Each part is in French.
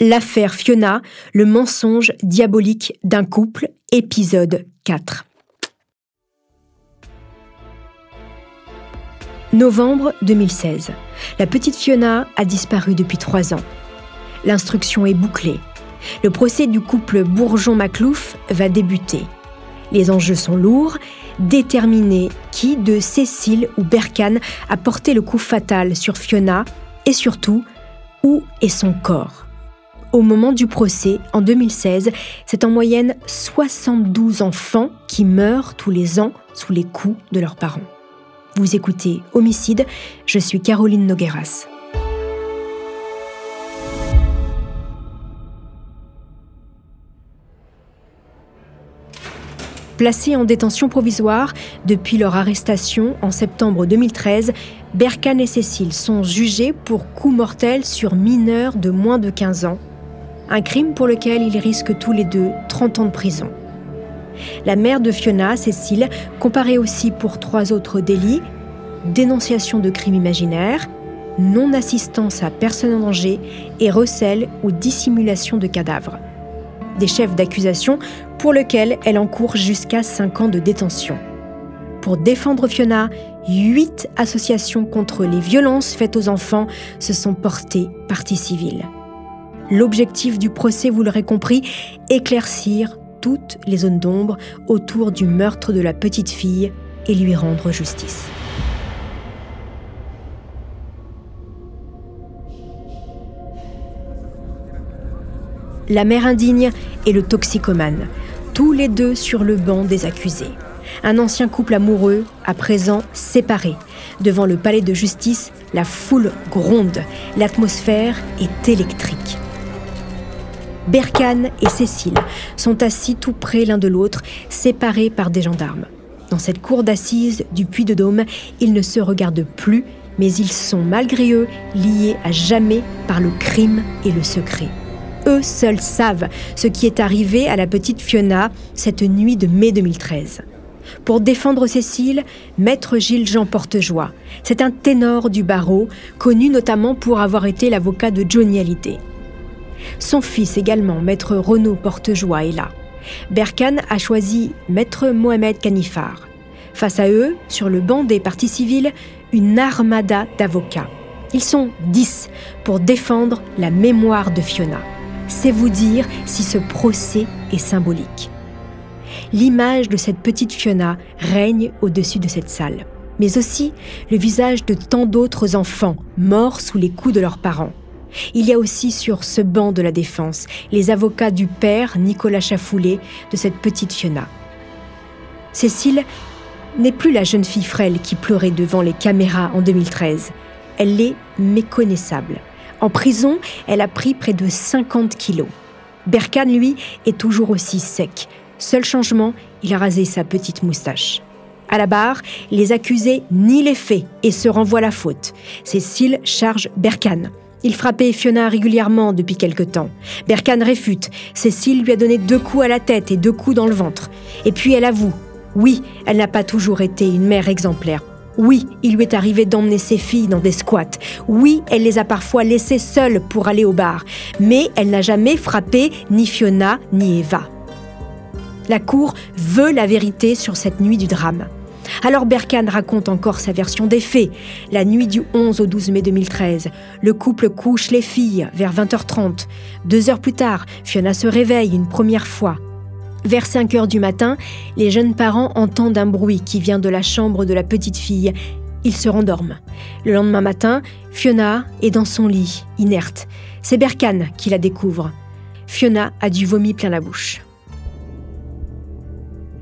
L'affaire Fiona, le mensonge diabolique d'un couple, épisode 4. Novembre 2016. La petite Fiona a disparu depuis trois ans. L'instruction est bouclée. Le procès du couple Bourgeon-Maclouf va débuter. Les enjeux sont lourds. Déterminer qui de Cécile ou Berkane a porté le coup fatal sur Fiona et surtout, où est son corps? Au moment du procès, en 2016, c'est en moyenne 72 enfants qui meurent tous les ans sous les coups de leurs parents. Vous écoutez Homicide, je suis Caroline Nogueras. Placés en détention provisoire depuis leur arrestation en septembre 2013, Berkane et Cécile sont jugés pour coup mortel sur mineurs de moins de 15 ans, un crime pour lequel ils risquent tous les deux 30 ans de prison. La mère de Fiona, Cécile, comparée aussi pour trois autres délits dénonciation de crimes imaginaires, non-assistance à personne en danger et recel ou dissimulation de cadavres. Des chefs d'accusation pour lesquels elle encourt jusqu'à 5 ans de détention. Pour défendre Fiona, huit associations contre les violences faites aux enfants se sont portées partie civile. L'objectif du procès, vous l'aurez compris, éclaircir toutes les zones d'ombre autour du meurtre de la petite fille et lui rendre justice. La mère indigne et le toxicomane, tous les deux sur le banc des accusés. Un ancien couple amoureux, à présent séparé. Devant le palais de justice, la foule gronde, l'atmosphère est électrique. Berkane et Cécile sont assis tout près l'un de l'autre, séparés par des gendarmes. Dans cette cour d'assises du Puy-de-Dôme, ils ne se regardent plus, mais ils sont malgré eux liés à jamais par le crime et le secret. Eux seuls savent ce qui est arrivé à la petite Fiona cette nuit de mai 2013. Pour défendre Cécile, maître Gilles Jean Portejoie. C'est un ténor du barreau, connu notamment pour avoir été l'avocat de Johnny Hallyday. Son fils également, maître Renaud Portejoie, est là. Berkane a choisi maître Mohamed Kanifar. Face à eux, sur le banc des partis civils, une armada d'avocats. Ils sont dix pour défendre la mémoire de Fiona. C'est vous dire si ce procès est symbolique. L'image de cette petite Fiona règne au-dessus de cette salle, mais aussi le visage de tant d'autres enfants morts sous les coups de leurs parents. Il y a aussi sur ce banc de la défense les avocats du père Nicolas Chafoulé de cette petite Fiona. Cécile n'est plus la jeune fille frêle qui pleurait devant les caméras en 2013. Elle est méconnaissable. En prison, elle a pris près de 50 kilos. Berkane, lui, est toujours aussi sec. Seul changement, il a rasé sa petite moustache. À la barre, les accusés nient les faits et se renvoient la faute. Cécile charge Berkane. Il frappait Fiona régulièrement depuis quelque temps. Berkane réfute. Cécile lui a donné deux coups à la tête et deux coups dans le ventre. Et puis elle avoue. Oui, elle n'a pas toujours été une mère exemplaire. Oui, il lui est arrivé d'emmener ses filles dans des squats. Oui, elle les a parfois laissées seules pour aller au bar. Mais elle n'a jamais frappé ni Fiona ni Eva. La Cour veut la vérité sur cette nuit du drame. Alors Berkane raconte encore sa version des faits. La nuit du 11 au 12 mai 2013, le couple couche les filles vers 20h30. Deux heures plus tard, Fiona se réveille une première fois. Vers 5 heures du matin, les jeunes parents entendent un bruit qui vient de la chambre de la petite fille. Ils se rendorment. Le lendemain matin, Fiona est dans son lit, inerte. C'est Berkane qui la découvre. Fiona a du vomi plein la bouche.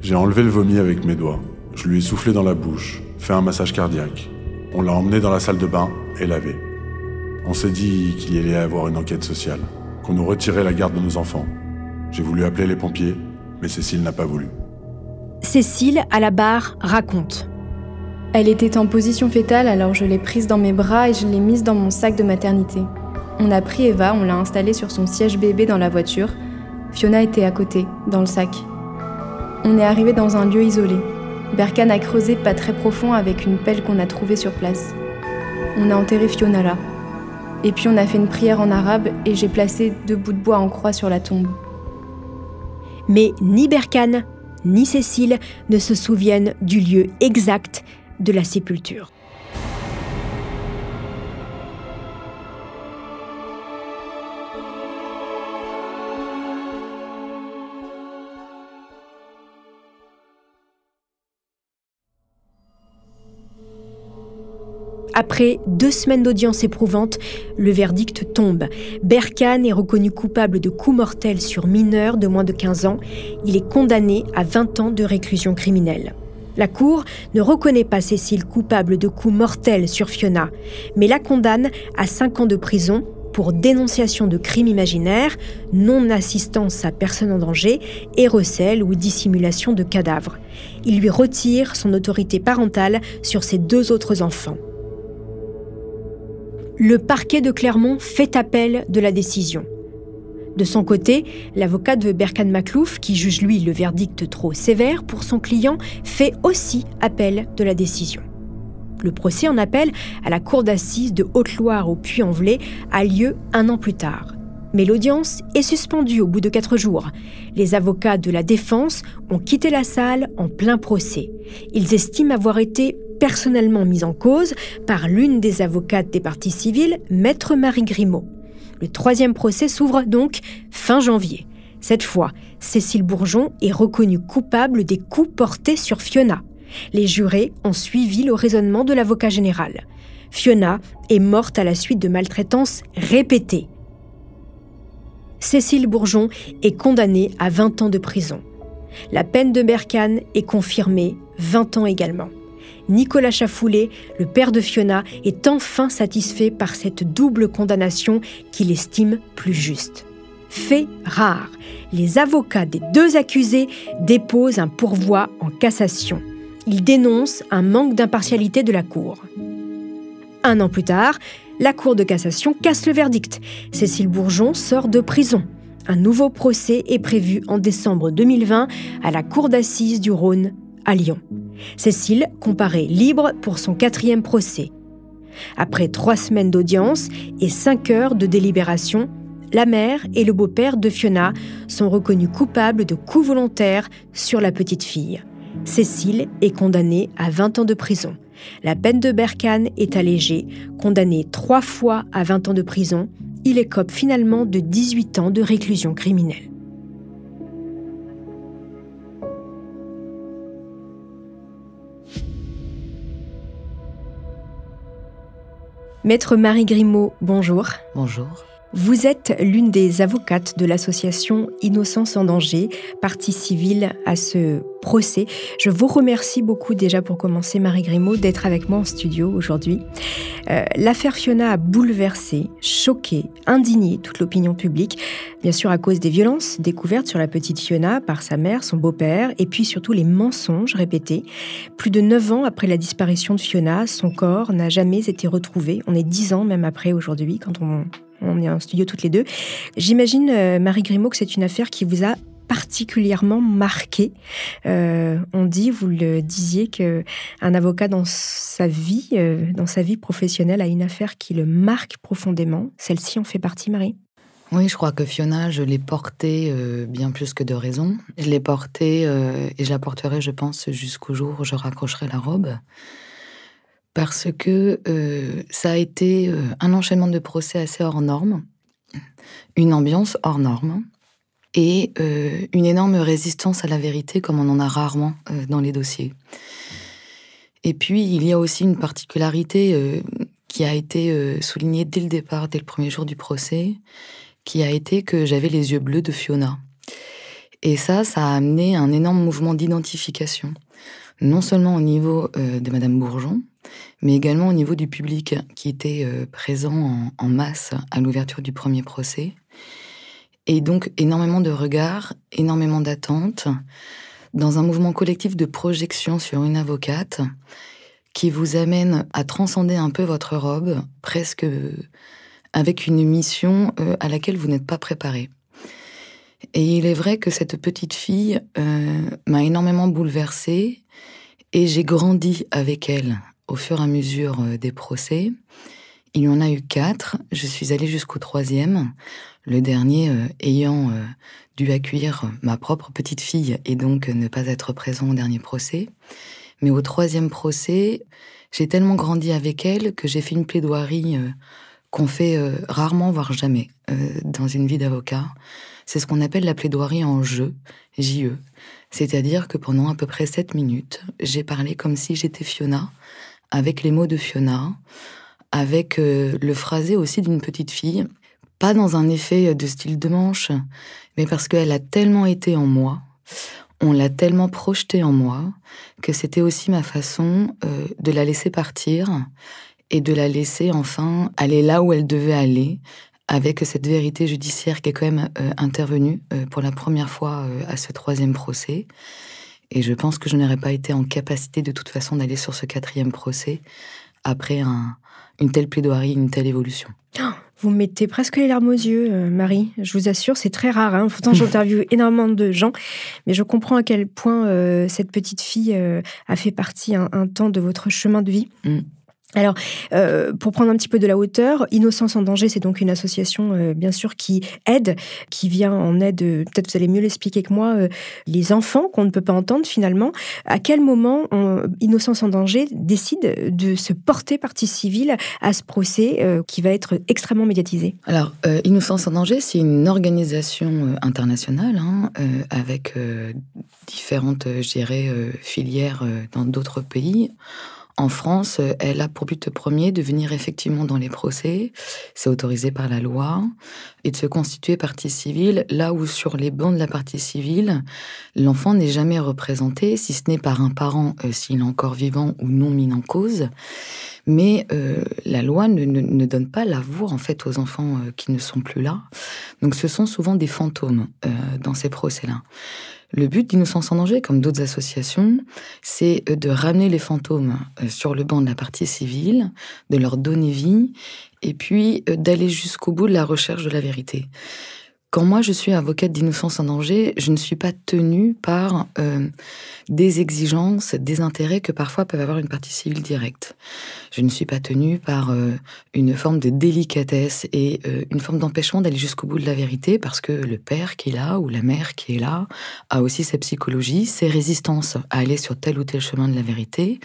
J'ai enlevé le vomi avec mes doigts. Je lui ai soufflé dans la bouche, fait un massage cardiaque. On l'a emmené dans la salle de bain et lavé. On s'est dit qu'il y allait y avoir une enquête sociale, qu'on nous retirait la garde de nos enfants. J'ai voulu appeler les pompiers, mais Cécile n'a pas voulu. Cécile, à la barre, raconte. Elle était en position fétale, alors je l'ai prise dans mes bras et je l'ai mise dans mon sac de maternité. On a pris Eva, on l'a installée sur son siège bébé dans la voiture. Fiona était à côté, dans le sac. On est arrivé dans un lieu isolé. Berkane a creusé pas très profond avec une pelle qu'on a trouvée sur place. On a enterré Fiona là. Et puis on a fait une prière en arabe et j'ai placé deux bouts de bois en croix sur la tombe. Mais ni Berkane ni Cécile ne se souviennent du lieu exact de la sépulture. Après deux semaines d'audience éprouvante, le verdict tombe. Berkane est reconnu coupable de coups mortels sur mineurs de moins de 15 ans. Il est condamné à 20 ans de réclusion criminelle. La Cour ne reconnaît pas Cécile coupable de coups mortels sur Fiona, mais la condamne à 5 ans de prison pour dénonciation de crimes imaginaires, non-assistance à personne en danger et recel ou dissimulation de cadavres. Il lui retire son autorité parentale sur ses deux autres enfants le parquet de Clermont fait appel de la décision. De son côté, l'avocat de Berkan Maklouf, qui juge lui le verdict trop sévère pour son client, fait aussi appel de la décision. Le procès en appel à la cour d'assises de Haute-Loire au Puy-en-Velay a lieu un an plus tard. Mais l'audience est suspendue au bout de quatre jours. Les avocats de la défense ont quitté la salle en plein procès. Ils estiment avoir été personnellement mise en cause par l'une des avocates des parties civiles, Maître Marie Grimaud. Le troisième procès s'ouvre donc fin janvier. Cette fois, Cécile Bourgeon est reconnue coupable des coups portés sur Fiona. Les jurés ont suivi le raisonnement de l'avocat général. Fiona est morte à la suite de maltraitances répétées. Cécile Bourgeon est condamnée à 20 ans de prison. La peine de Berkane est confirmée 20 ans également. Nicolas Chafoulé, le père de Fiona, est enfin satisfait par cette double condamnation qu'il estime plus juste. Fait rare, les avocats des deux accusés déposent un pourvoi en cassation. Ils dénoncent un manque d'impartialité de la Cour. Un an plus tard, la Cour de cassation casse le verdict. Cécile Bourgeon sort de prison. Un nouveau procès est prévu en décembre 2020 à la Cour d'assises du Rhône à Lyon. Cécile comparée libre pour son quatrième procès. Après trois semaines d'audience et cinq heures de délibération, la mère et le beau-père de Fiona sont reconnus coupables de coups volontaires sur la petite fille. Cécile est condamnée à 20 ans de prison. La peine de Berkane est allégée. Condamné trois fois à 20 ans de prison, il écope finalement de 18 ans de réclusion criminelle. Maître Marie Grimaud, bonjour. Bonjour. Vous êtes l'une des avocates de l'association Innocence en danger, partie civile à ce procès. Je vous remercie beaucoup déjà pour commencer, Marie Grimaud, d'être avec moi en studio aujourd'hui. Euh, l'affaire Fiona a bouleversé, choqué, indigné toute l'opinion publique, bien sûr à cause des violences découvertes sur la petite Fiona par sa mère, son beau-père, et puis surtout les mensonges répétés. Plus de neuf ans après la disparition de Fiona, son corps n'a jamais été retrouvé. On est dix ans même après aujourd'hui, quand on on est en studio toutes les deux. J'imagine, euh, Marie Grimaud, que c'est une affaire qui vous a particulièrement marqué. Euh, on dit, vous le disiez, que un avocat dans sa vie, euh, dans sa vie professionnelle, a une affaire qui le marque profondément. Celle-ci en fait partie, Marie? Oui, je crois que Fiona, je l'ai portée bien plus que de raison. Je l'ai portée et je la porterai, je pense, jusqu'au jour où je raccrocherai la robe parce que euh, ça a été euh, un enchaînement de procès assez hors norme, une ambiance hors norme et euh, une énorme résistance à la vérité comme on en a rarement dans les dossiers. Et puis, il y a aussi une particularité qui a été soulignée dès le départ, dès le premier jour du procès, qui a été que j'avais les yeux bleus de Fiona. Et ça, ça a amené un énorme mouvement d'identification, non seulement au niveau de Madame Bourgeon, mais également au niveau du public qui était euh, présent en, masse à l'ouverture du premier procès. Et donc énormément de regards, énormément d'attentes, dans un mouvement collectif de projection sur une avocate qui vous amène à transcender un peu votre robe, presque avec une mission euh, à laquelle vous n'êtes pas préparé. Et il est vrai que cette petite fille euh, m'a énormément bouleversée et j'ai grandi avec elle au fur et à mesure euh, des procès. Il y en a eu quatre. Je suis allée jusqu'au troisième, le dernier euh, ayant dû accueillir ma propre petite fille et donc ne pas être présent au dernier procès. Mais au troisième procès, j'ai tellement grandi avec elle que j'ai fait une plaidoirie qu'on fait rarement, voire jamais, dans une vie d'avocat. C'est ce qu'on appelle la plaidoirie en jeu, JE. C'est-à-dire que pendant à peu près sept minutes, j'ai parlé comme si j'étais Fiona, avec les mots de Fiona, avec euh, le phrasé aussi d'une petite fille, pas dans un effet de style de manche, mais parce qu'elle a tellement été en moi, on l'a tellement projetée en moi, que c'était aussi ma façon euh, de la laisser partir et de la laisser enfin aller là où elle devait aller, avec cette vérité judiciaire qui est quand même euh, intervenue euh, pour la première fois euh, à ce troisième procès. Et je pense que je n'aurais pas été en capacité de toute façon d'aller sur ce quatrième procès après une telle plaidoirie, une telle évolution. Vous mettez presque les larmes aux yeux, Marie. Je vous assure, c'est très rare. Hein. Pourtant, j'interviewe énormément de gens, mais je comprends à quel point cette petite fille a fait partie un, temps de votre chemin de vie. Mm. Alors, euh, pour prendre un petit peu de la hauteur, Innocence en danger, c'est donc une association, euh, bien sûr, qui aide, qui vient en aide, euh, peut-être vous allez mieux l'expliquer que moi, les enfants qu'on ne peut pas entendre finalement. À quel moment Innocence en danger décide de se porter partie civile à ce procès qui va être extrêmement médiatisé? Alors, Innocence en danger, c'est une organisation internationale hein, avec différentes, je filières dans d'autres pays. En France, elle a pour but premier de venir effectivement dans les procès, c'est autorisé par la loi, et de se constituer partie civile là où sur les bancs de la partie civile, l'enfant n'est jamais représenté, si ce n'est par un parent euh, s'il est encore vivant ou non mis en cause. Mais euh, la loi ne, donne pas la voix en fait aux enfants euh, qui ne sont plus là. Donc ce sont souvent des fantômes dans ces procès-là. Le but d'Innocence en danger, comme d'autres associations, c'est euh, de ramener les fantômes euh, sur le banc de la partie civile, de leur donner vie, et puis euh, d'aller jusqu'au bout de la recherche de la vérité. Quand moi je suis avocate d'innocence en danger, je ne suis pas tenue par euh, des exigences, des intérêts que parfois peuvent avoir une partie civile directe. Je ne suis pas tenue par euh, une forme de délicatesse et euh, une forme d'empêchement d'aller jusqu'au bout de la vérité parce que le père qui est là ou la mère qui est là a aussi sa psychologie, ses résistances à aller sur tel ou tel chemin de la vérité.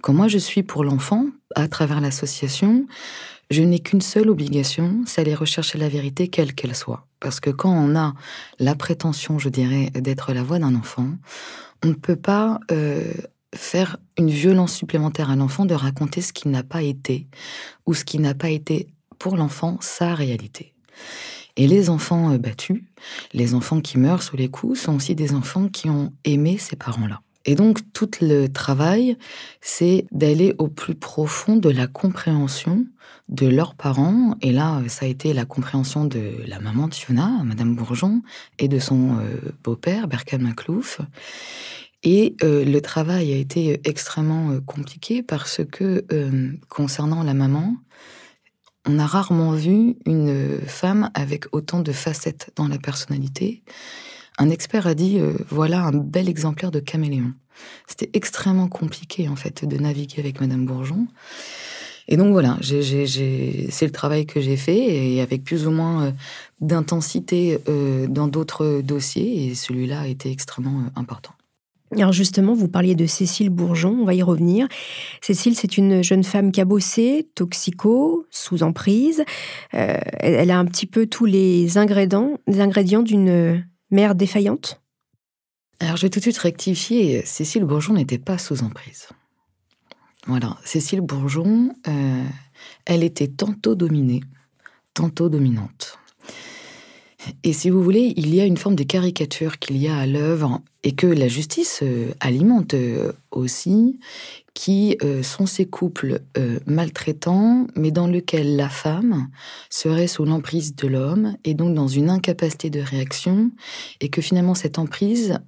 Quand moi je suis pour l'enfant, à travers l'association, je n'ai qu'une seule obligation, c'est aller rechercher la vérité, quelle qu'elle soit. Parce que quand on a la prétention, je dirais, d'être la voix d'un enfant, on ne peut pas euh, faire une violence supplémentaire à l'enfant de raconter ce qui n'a pas été, ou ce qui n'a pas été pour l'enfant sa réalité. Et les enfants euh, battus, les enfants qui meurent sous les coups, sont aussi des enfants qui ont aimé ces parents-là. Et donc, tout le travail, c'est d'aller au plus profond de la compréhension de leurs parents. Et là, ça a été la compréhension de la maman de Fiona, Madame Bourgeon, et de son euh, beau-père, Berkan Maclouf. Et euh, le travail a été extrêmement euh, compliqué parce que, concernant la maman, on a rarement vu une femme avec autant de facettes dans la personnalité. Un expert a dit euh, voilà un bel exemplaire de caméléon. C'était extrêmement compliqué en fait de naviguer avec Madame Bourgeon. Et donc voilà, c'est le travail que j'ai fait et avec plus ou moins euh, d'intensité euh, dans d'autres dossiers et celui-là a été extrêmement important. Alors justement, vous parliez de Cécile Bourgeon, on va y revenir. Cécile, c'est une jeune femme cabossée, toxico, sous emprise. elle a un petit peu tous les ingrédients, les ingrédients d'une mère défaillante Alors je vais tout de suite rectifier, Cécile Bourgeon n'était pas sous emprise. Voilà, Cécile Bourgeon, euh, elle était tantôt dominée, tantôt dominante. Et si vous voulez, il y a une forme de caricature qu'il y a à l'œuvre et que la justice euh, alimente euh, aussi, qui euh, sont ces couples maltraitants, mais dans lesquels la femme serait sous l'emprise de l'homme et donc dans une incapacité de réaction, et que finalement cette emprise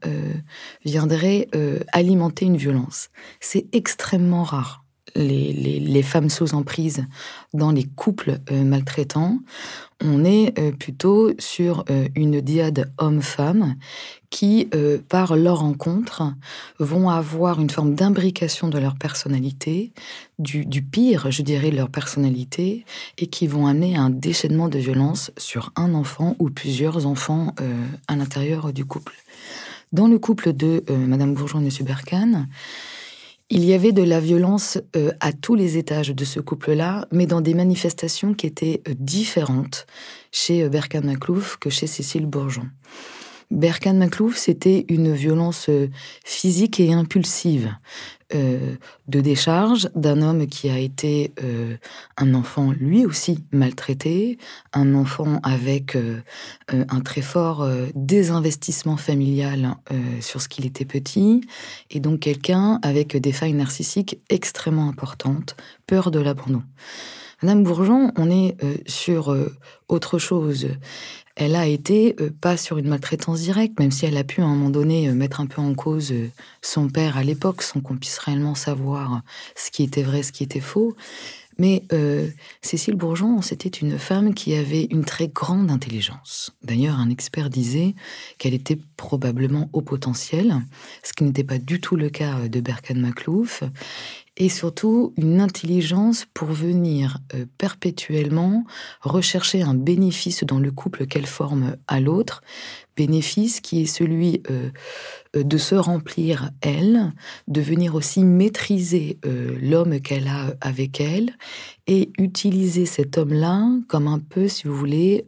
viendrait alimenter une violence. C'est extrêmement rare les, femmes sous emprise dans les couples maltraitants, on est plutôt sur une diade homme-femme qui, par leur rencontre, vont avoir une forme d'imbrication de leur personnalité, du, du, pire, je dirais, de leur personnalité, et qui vont amener à un déchaînement de violence sur un enfant ou plusieurs enfants à l'intérieur du couple. Dans le couple de Madame Bourgeois et Monsieur Berkane, il y avait de la violence euh, à tous les étages de ce couple-là, mais dans des manifestations qui étaient euh, différentes chez euh, Berkan Maclouf que chez Cécile Bourgeon. Berkan Maclouf, c'était une violence physique et impulsive. Euh, de décharge d'un homme qui a été euh, un enfant lui aussi maltraité, un enfant avec euh, un très fort désinvestissement familial sur ce qu'il était petit, et donc quelqu'un avec des failles narcissiques extrêmement importantes, peur de l'abandon. Madame Bourgeon, on est sur autre chose elle a été euh, pas sur une maltraitance directe, même si elle a pu à un moment donné euh, mettre un peu en cause euh, son père à l'époque, sans qu'on puisse réellement savoir ce qui était vrai, ce qui était faux. Mais Cécile Bourgeon, c'était une femme qui avait une très grande intelligence. D'ailleurs, un expert disait qu'elle était probablement au potentiel, ce qui n'était pas du tout le cas de Berkan Maclouf et surtout une intelligence pour venir euh, perpétuellement rechercher un bénéfice dans le couple qu'elle forme à l'autre, bénéfice qui est celui euh, euh, de se remplir elle, de venir aussi maîtriser l'homme qu'elle a avec elle et utiliser cet homme-là comme un peu, si vous voulez,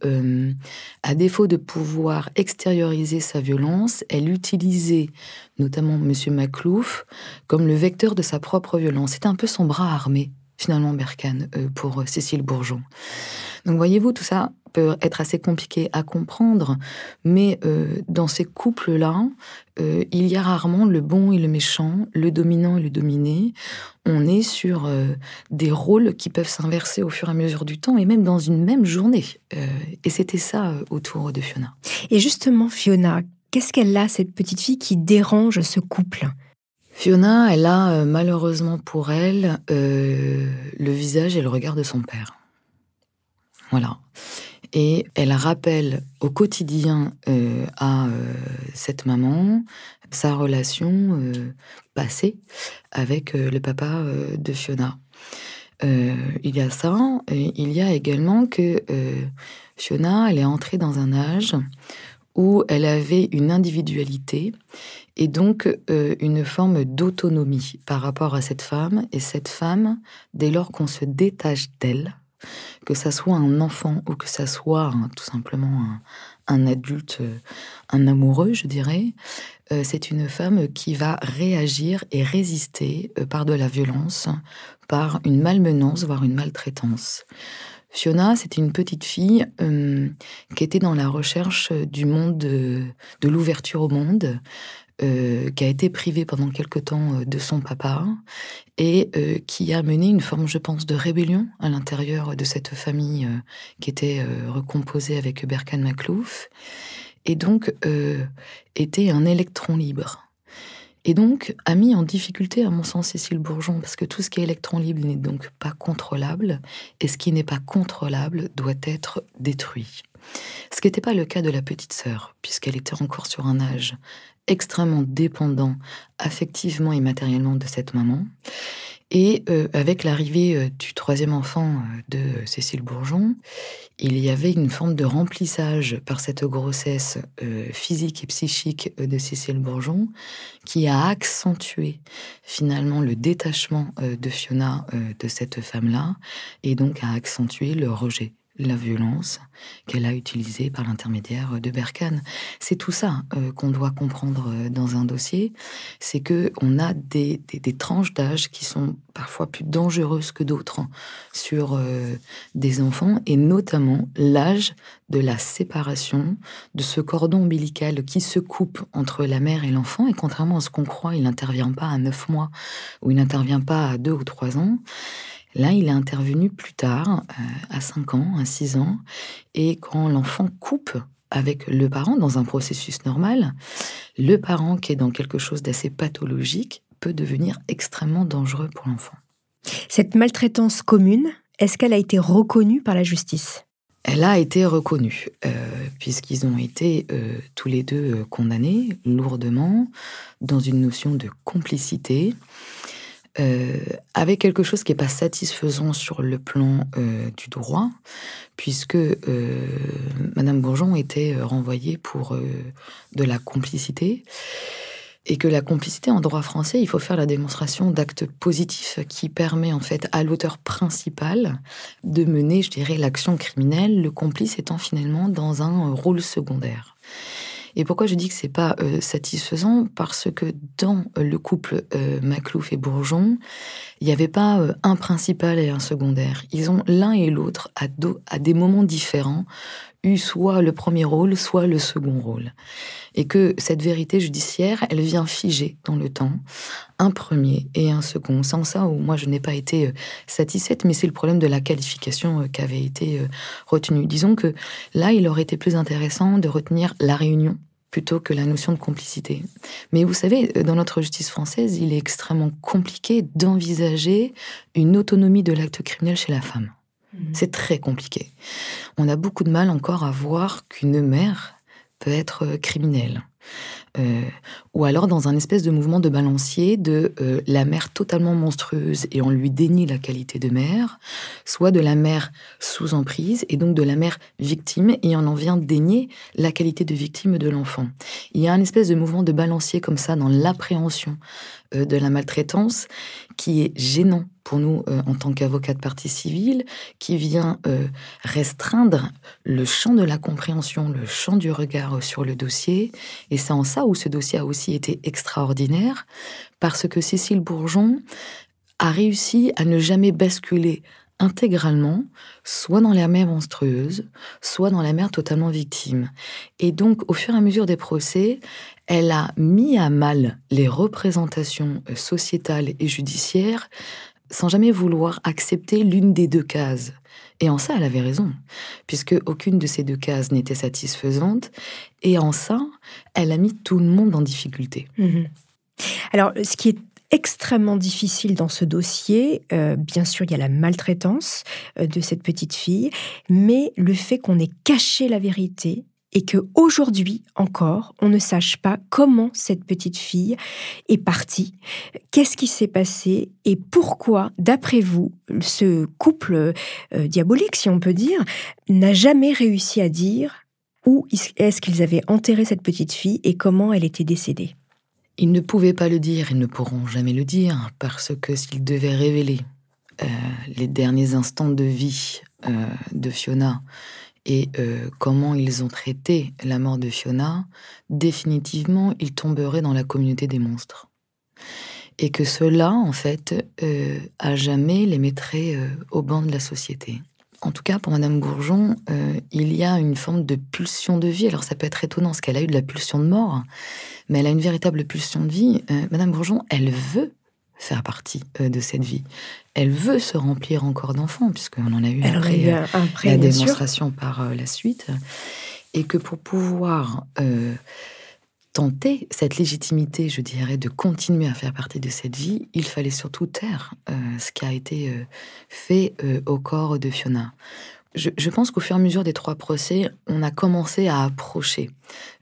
à défaut de pouvoir extérioriser sa violence, elle utilisait notamment M. Maclouf, comme le vecteur de sa propre violence. C'était un peu son bras armé, finalement, Berkane, euh, pour euh, Cécile Bourgeon. Donc voyez-vous, tout ça peut être assez compliqué à comprendre, mais euh, dans ces couples-là, il y a rarement le bon et le méchant, le dominant et le dominé. On est sur des rôles qui peuvent s'inverser au fur et à mesure du temps et même dans une même journée. et c'était ça autour de Fiona. Et justement, Fiona, Qu'est-ce qu'elle a, cette petite fille, qui dérange ce couple? Fiona, elle a euh, malheureusement pour elle euh, le visage et le regard de son père. Voilà. Et elle rappelle au quotidien euh, à cette maman sa relation passée avec le papa de Fiona. il y a ça, il y a également que Fiona, elle est entrée dans un âge où elle avait une individualité et donc euh, une forme d'autonomie par rapport à cette femme. Et cette femme, dès lors qu'on se détache d'elle, que ça soit un enfant ou que ça soit tout simplement un, adulte, euh, un amoureux, je dirais, euh, c'est une femme qui va réagir et résister par de la violence, par une malmenance, voire une maltraitance. Fiona, c'était une petite fille euh, qui était dans la recherche du monde, de, l'ouverture au monde, euh, qui a été privée pendant quelque temps euh, de son papa et qui a mené une forme, je pense, de rébellion à l'intérieur de cette famille qui était recomposée avec Berkan Maclouf et donc était un électron libre. Et donc, a mis en difficulté, à mon sens, Cécile Bourgeon, parce que tout ce qui est électron libre n'est donc pas contrôlable, et ce qui n'est pas contrôlable doit être détruit. Ce qui n'était pas le cas de la petite sœur, puisqu'elle était encore sur un âge extrêmement dépendant affectivement et matériellement de cette maman. Et euh, avec l'arrivée euh, du troisième enfant euh, de Cécile Bourgeon, il y avait une forme de remplissage par cette grossesse physique et psychique de Cécile Bourgeon qui a accentué finalement le détachement de Fiona de cette femme-là et donc a accentué le rejet la violence qu'elle a utilisée par l'intermédiaire de Berkane. C'est tout ça euh, qu'on doit comprendre euh, dans un dossier, c'est que on a des, tranches d'âge qui sont parfois plus dangereuses que d'autres sur euh, des enfants, et notamment l'âge de la séparation, de ce cordon ombilical qui se coupe entre la mère et l'enfant, et contrairement à ce qu'on croit, il n'intervient pas à neuf mois ou il n'intervient pas à deux ou trois ans. Là, il est intervenu plus tard, euh, à 5 ans, à 6 ans, et quand l'enfant coupe avec le parent dans un processus normal, le parent qui est dans quelque chose d'assez pathologique peut devenir extrêmement dangereux pour l'enfant. Cette maltraitance commune, est-ce qu'elle a été reconnue par la justice? Elle a été reconnue, euh, puisqu'ils ont été euh, tous les deux condamnés lourdement dans une notion de complicité, avec quelque chose qui n'est pas satisfaisant sur le plan du droit, puisque Madame Bourgeon était renvoyée pour de la complicité et que la complicité en droit français, il faut faire la démonstration d'actes positifs qui permet en fait à l'auteur principal de mener, je dirais, l'action criminelle, le complice étant finalement dans un rôle secondaire. Et pourquoi je dis que c'est pas euh, satisfaisant? Parce que dans le couple euh, Maclouf et Bourgeon, il n'y avait pas euh, un principal et un secondaire. Ils ont l'un et l'autre à, des moments différents eu soit le premier rôle, soit le second rôle. Et que cette vérité judiciaire, elle vient figer dans le temps un premier et un second. Sans ça, moi, je n'ai pas été euh, satisfaite, mais c'est le problème de la qualification euh, qui avait été euh, retenue. Disons que là, il aurait été plus intéressant de retenir la réunion plutôt que la notion de complicité. Mais vous savez, dans notre justice française, il est extrêmement compliqué d'envisager une autonomie de l'acte criminel chez la femme. Mhm. C'est très compliqué. On a beaucoup de mal encore à voir qu'une mère peut être euh, criminelle. Euh, ou alors dans un espèce de mouvement de balancier de euh, la mère totalement monstrueuse et on lui dénie la qualité de mère, soit de la mère sous emprise et donc de la mère victime et on en vient dénier la qualité de victime de l'enfant. Il y a un espèce de mouvement de balancier comme ça dans l'appréhension de la maltraitance qui est gênant pour nous euh, en tant qu'avocat de partie civile, qui vient euh, restreindre le champ de la compréhension, le champ du regard sur le dossier. Et c'est en ça où ce dossier a aussi été extraordinaire, parce que Cécile Bourgeon a réussi à ne jamais basculer intégralement, soit dans la mère monstrueuse, soit dans la mère totalement victime. Et donc, au fur et à mesure des procès, elle a mis à mal les représentations euh, sociétales et judiciaires sans jamais vouloir accepter l'une des deux cases. Et en ça, elle avait raison, puisque aucune de ces deux cases n'était satisfaisante. Et en ça, elle a mis tout le monde en difficulté. Mmh Alors, ce qui est extrêmement difficile dans ce dossier. Euh, bien sûr, il y a la maltraitance euh, de cette petite fille, mais le fait qu'on ait caché la vérité et que aujourd'hui encore, on ne sache pas comment cette petite fille est partie, qu'est-ce qui s'est passé et pourquoi, d'après vous, ce couple euh, diabolique, si on peut dire, n'a jamais réussi à dire où est-ce qu'ils avaient enterré cette petite fille et comment elle était décédée? Ils ne pouvaient pas le dire, ils ne pourront jamais le dire, parce que s'ils devaient révéler euh, les derniers instants de vie euh, de Fiona et euh, comment ils ont traité la mort de Fiona, définitivement, ils tomberaient dans la communauté des monstres. Et que cela, en fait, à jamais les mettrait au banc de la société. En tout cas, pour Madame Gourjon, il y a une forme de pulsion de vie. Alors ça peut être étonnant, parce qu'elle a eu de la pulsion de mort, mais elle a une véritable pulsion de vie. Euh, Madame Bourgeon, elle veut faire partie euh, de cette vie. Elle veut se remplir encore d'enfants, puisqu'on en a eu après, euh, la démonstration par la suite. Et que pour pouvoir tenter cette légitimité, je dirais, de continuer à faire partie de cette vie, il fallait surtout taire ce qui a été fait au corps de Fiona. Je, pense qu'au fur et à mesure des trois procès, on a commencé à approcher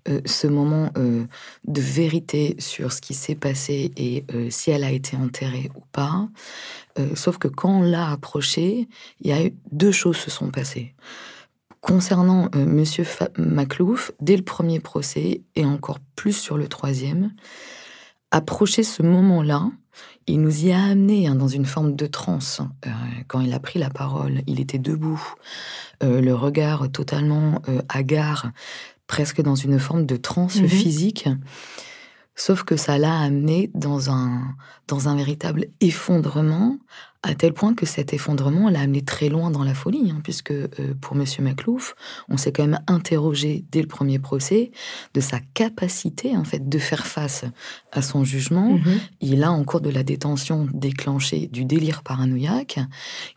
euh, ce moment euh, de vérité sur ce qui s'est passé et euh, si elle a été enterrée ou pas. sauf que quand on l'a approché, il y a eu deux choses se sont passées. Concernant Monsieur Maclouf, dès le premier procès et encore plus sur le troisième, approcher ce moment-là, il nous y a amené hein, dans une forme de transe. Euh, quand il a pris la parole, il était debout, euh, le regard totalement euh, hagard, presque dans une forme de transe mhm. physique. Sauf que ça l'a amené dans un, dans un véritable effondrement à tel point que cet effondrement l'a amené très loin dans la folie, hein, puisque euh, pour Monsieur Maclouf, on s'est quand même interrogé dès le premier procès de sa capacité en fait de faire face à son jugement. Mm-hmm. Il a en cours de la détention déclenché du délire paranoïaque,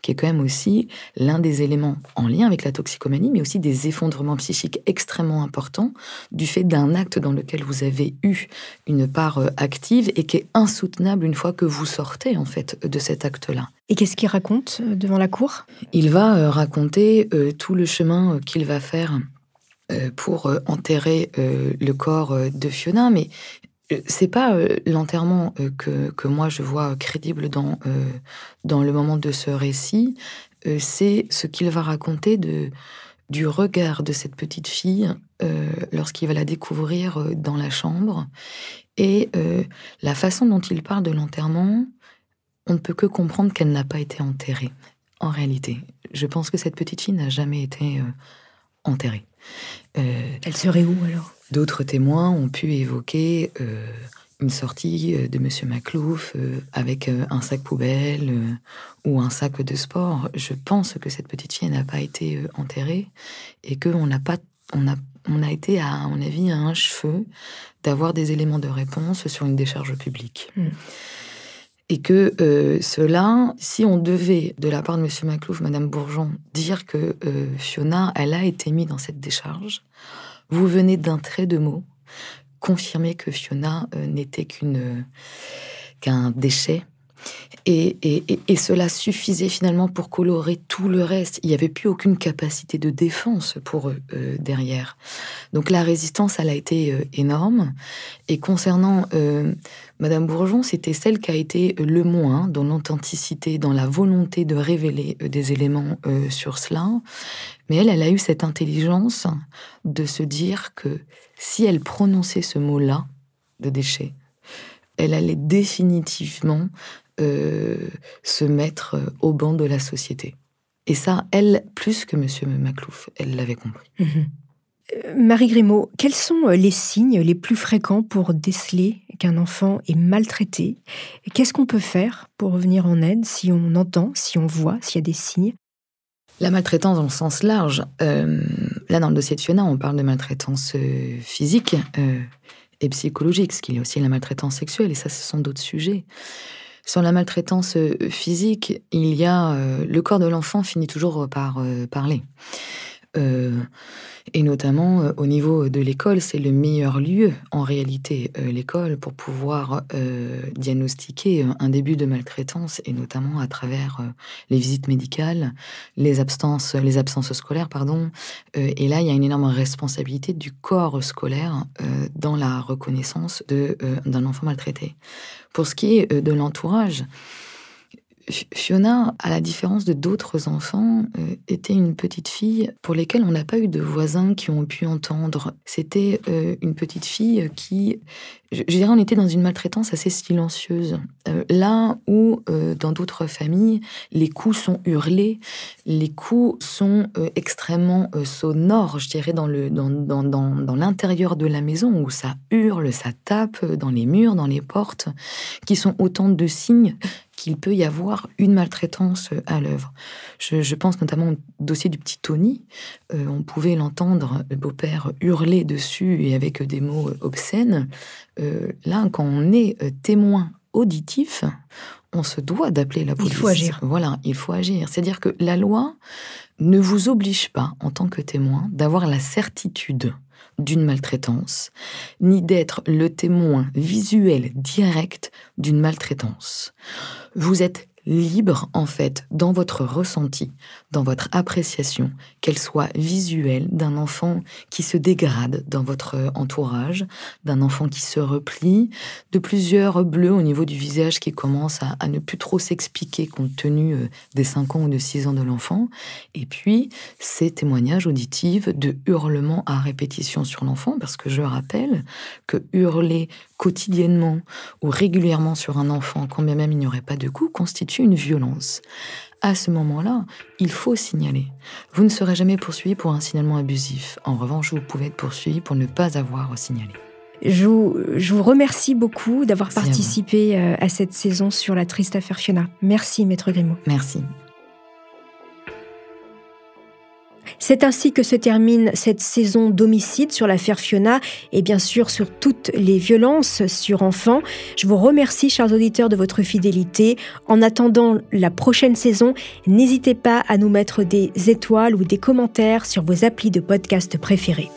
qui est quand même aussi l'un des éléments en lien avec la toxicomanie, mais aussi des effondrements psychiques extrêmement importants du fait d'un acte dans lequel vous avez eu une part euh, active et qui est insoutenable une fois que vous sortez en fait de cet acte-là. Et qu'est-ce qu'il raconte euh, devant la cour? Il va euh, raconter euh, tout le chemin qu'il va faire pour enterrer le corps de Fiona, mais c'est pas l'enterrement que, que, moi je vois crédible dans, dans le moment de ce récit, c'est ce qu'il va raconter du regard de cette petite fille lorsqu'il va la découvrir dans la chambre. Et la façon dont il parle de l'enterrement on ne peut que comprendre qu'elle n'a pas été enterrée. En réalité, je pense que cette petite fille n'a jamais été euh, enterrée. Euh, Elle serait où alors? D'autres témoins ont pu évoquer euh, une sortie de Monsieur Maclouf avec un sac poubelle ou un sac de sport. Je pense que cette petite fille n'a pas été enterrée et qu'on n'a pas, on a, on a été à, mon avis, à un cheveu d'avoir des éléments de réponse sur une décharge publique. Hmm. Et que euh, cela, si on devait, de la part de M. Maclouf, Mme Bourgeon, dire que euh, Fiona, elle a été mise dans cette décharge, vous venez d'un trait de mot confirmer que Fiona euh, n'était qu'une qu'un déchet et, cela suffisait finalement pour colorer tout le reste. Il n'y avait plus aucune capacité de défense pour eux euh, derrière. Donc la résistance, elle a été euh, énorme. Et concernant euh, Madame Bourgeon, c'était celle qui a été le moins dans l'authenticité, dans la volonté de révéler des éléments sur cela. Mais elle, elle a eu cette intelligence de se dire que si elle prononçait ce mot-là, de déchet, elle allait définitivement euh, se mettre euh, au banc de la société. Et ça, elle, plus que Monsieur Maclouf, elle l'avait compris. Mhm. Euh, Marie Grimaud, quels sont les signes les plus fréquents pour déceler qu'un enfant est maltraité? Qu'est-ce qu'on peut faire pour revenir en aide si on entend, si on voit, s'il y a des signes? La maltraitance dans le sens large, là dans le dossier de Fiona, on parle de maltraitance physique et psychologique, ce qu'il y a aussi la maltraitance sexuelle, et ça, ce sont d'autres sujets. Sur la maltraitance euh, physique, il y a euh, le corps de l'enfant finit toujours par euh, parler. Et notamment au niveau de l'école, c'est le meilleur lieu en réalité, l'école, pour pouvoir diagnostiquer un début de maltraitance, et notamment à travers les visites médicales, les absences, les absences scolaires, pardon. et là, il y a une énorme responsabilité du corps scolaire dans la reconnaissance d'un enfant maltraité. Pour ce qui est euh, de l'entourage, Fiona, à la différence de d'autres enfants, euh, était une petite fille pour lesquelles on n'a pas eu de voisins qui ont pu entendre. C'était euh, une petite fille qui, je, dirais, on était dans une maltraitance assez silencieuse. là où, dans d'autres familles, les coups sont hurlés, les coups sont extrêmement sonores, je dirais, dans, dans l'intérieur de la maison, où ça hurle, ça tape dans les murs, dans les portes, qui sont autant de signes qu'il peut y avoir une maltraitance euh, à l'œuvre. Je, pense notamment au dossier du petit Tony. Euh, on pouvait l'entendre, le beau-père, hurler dessus et avec des mots euh, obscènes. là, quand on est témoin auditif, on se doit d'appeler la police. Il faut agir. Voilà, il faut agir. C'est-à-dire que la loi ne vous oblige pas, en tant que témoin, d'avoir la certitude d'une maltraitance, ni d'être le témoin visuel direct d'une maltraitance. Vous êtes libre, en fait, dans votre ressenti, dans votre appréciation, qu'elle soit visuelle d'un enfant qui se dégrade dans votre entourage, d'un enfant qui se replie, de plusieurs bleus au niveau du visage qui commencent à, ne plus trop s'expliquer compte tenu euh, des 5 ans ou de 6 ans de l'enfant, et puis ces témoignages auditifs de hurlements à répétition sur l'enfant, parce que je rappelle que hurler quotidiennement ou régulièrement sur un enfant, quand bien même il n'y aurait pas de coup, constitue une violence. À ce moment-là, il faut signaler. Vous ne serez jamais poursuivi pour un signalement abusif. En revanche, vous pouvez être poursuivi pour ne pas avoir signalé. Je vous, remercie beaucoup d'avoir participé à, euh, à, cette saison sur la triste affaire Fiona. Merci, Maître Grimaud. Merci. C'est ainsi que se termine cette saison d'homicide sur l'affaire Fiona et bien sûr sur toutes les violences sur enfants. Je vous remercie, chers auditeurs, de votre fidélité. En attendant la prochaine saison, n'hésitez pas à nous mettre des étoiles ou des commentaires sur vos applis de podcast préférés.